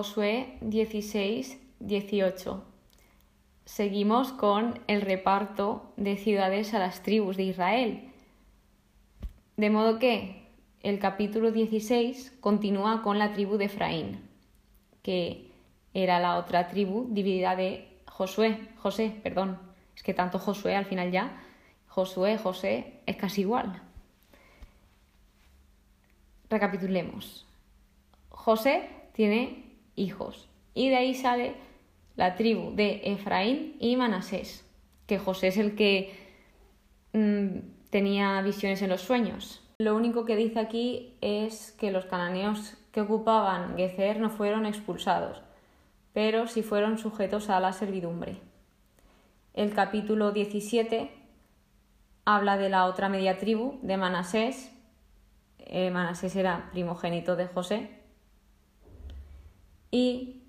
Josué 16, 18. Seguimos con el reparto de ciudades a las tribus de Israel. De modo que el capítulo 16 continúa con la tribu de Efraín, que era la otra tribu dividida de Josué, José, perdón, es que tanto Josué al final ya, Josué, José, es casi igual. Recapitulemos. José tiene hijos y de ahí sale la tribu de Efraín y Manasés, que José es el que mm, tenía visiones en los sueños. Lo único que dice aquí es que los cananeos que ocupaban Gezer no fueron expulsados, pero sí fueron sujetos a la servidumbre. El capítulo 17 habla de la otra media tribu, de Manasés. Eh, Manasés era primogénito de José. Y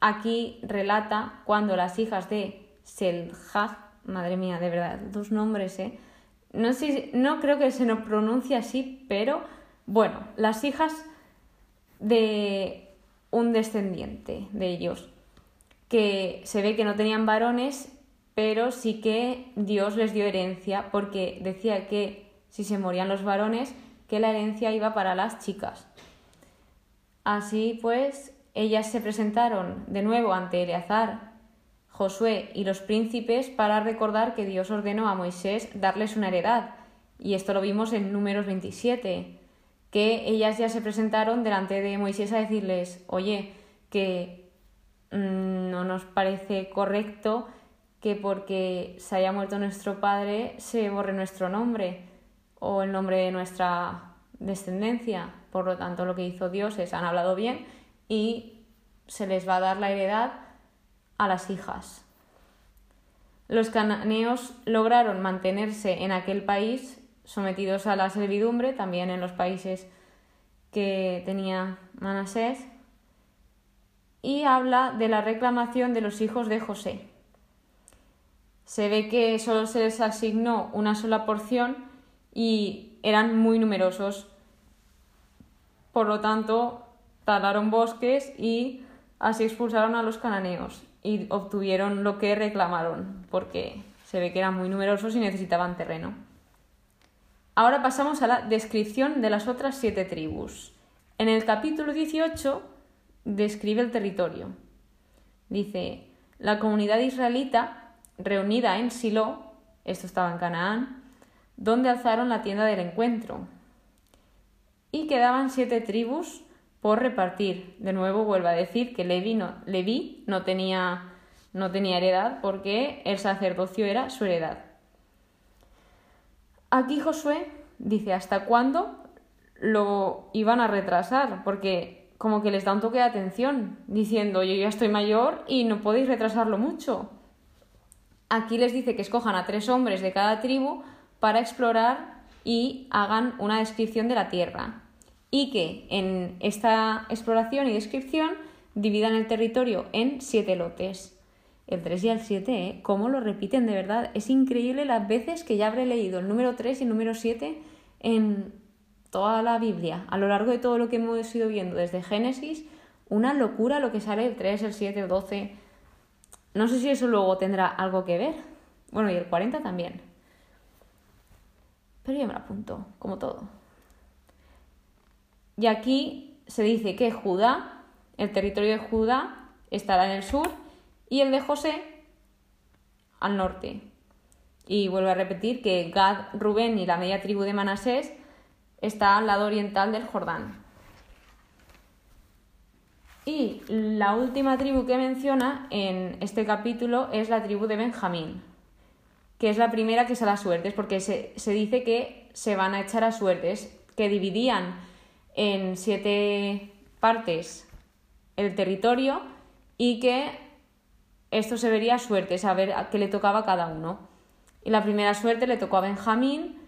aquí relata cuando las hijas de Seljah, madre mía, de verdad, dos nombres, ¿eh? No, sé, no creo que se nos pronuncie así, pero bueno, las hijas de un descendiente de ellos, que se ve que no tenían varones, pero sí que Dios les dio herencia, porque decía que si se morían los varones, que la herencia iba para las chicas. Así pues, ellas se presentaron de nuevo ante Eleazar, Josué y los príncipes para recordar que Dios ordenó a Moisés darles una heredad. Y esto lo vimos en números 27, que ellas ya se presentaron delante de Moisés a decirles, oye, que mm, no nos parece correcto que porque se haya muerto nuestro padre se borre nuestro nombre o el nombre de nuestra descendencia. Por lo tanto, lo que hizo Dios es, han hablado bien y se les va a dar la heredad a las hijas. Los cananeos lograron mantenerse en aquel país sometidos a la servidumbre, también en los países que tenía Manasés, y habla de la reclamación de los hijos de José. Se ve que solo se les asignó una sola porción y eran muy numerosos. Por lo tanto, talaron bosques y así expulsaron a los cananeos y obtuvieron lo que reclamaron, porque se ve que eran muy numerosos y necesitaban terreno. Ahora pasamos a la descripción de las otras siete tribus. En el capítulo 18 describe el territorio. Dice, la comunidad israelita reunida en Silo, esto estaba en Canaán, donde alzaron la tienda del encuentro. Y quedaban siete tribus por repartir. De nuevo vuelvo a decir que Levi no, no, tenía, no tenía heredad porque el sacerdocio era su heredad. Aquí Josué dice hasta cuándo lo iban a retrasar, porque como que les da un toque de atención, diciendo yo ya estoy mayor y no podéis retrasarlo mucho. Aquí les dice que escojan a tres hombres de cada tribu para explorar y hagan una descripción de la tierra y que en esta exploración y descripción dividan el territorio en siete lotes. El 3 y el 7, ¿eh? ¿Cómo lo repiten de verdad? Es increíble las veces que ya habré leído el número 3 y el número 7 en toda la Biblia. A lo largo de todo lo que hemos ido viendo desde Génesis, una locura lo que sale el 3, el 7, el 12. No sé si eso luego tendrá algo que ver. Bueno, y el 40 también. Pero yo me lo apunto, como todo. Y aquí se dice que Judá, el territorio de Judá, estará en el sur y el de José al norte. Y vuelvo a repetir que Gad, Rubén y la media tribu de Manasés está al lado oriental del Jordán. Y la última tribu que menciona en este capítulo es la tribu de Benjamín, que es la primera que se da suertes, porque se, se dice que se van a echar a suertes, que dividían en siete partes el territorio y que esto se vería suerte, saber a qué le tocaba a cada uno. Y la primera suerte le tocó a Benjamín,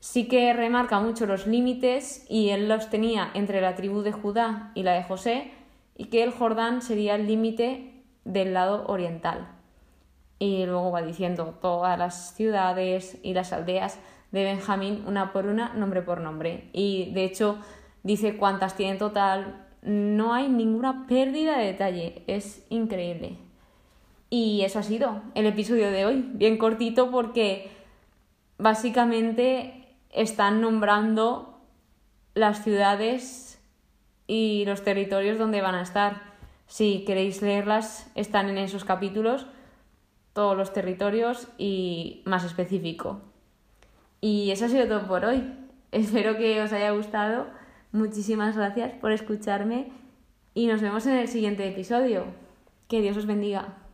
sí que remarca mucho los límites y él los tenía entre la tribu de Judá y la de José y que el Jordán sería el límite del lado oriental. Y luego va diciendo todas las ciudades y las aldeas de Benjamín una por una, nombre por nombre. Y de hecho dice cuántas tiene en total no hay ninguna pérdida de detalle, es increíble. Y eso ha sido el episodio de hoy, bien cortito porque básicamente están nombrando las ciudades y los territorios donde van a estar. Si queréis leerlas, están en esos capítulos, todos los territorios y más específico. Y eso ha sido todo por hoy. Espero que os haya gustado. Muchísimas gracias por escucharme y nos vemos en el siguiente episodio. Que Dios os bendiga.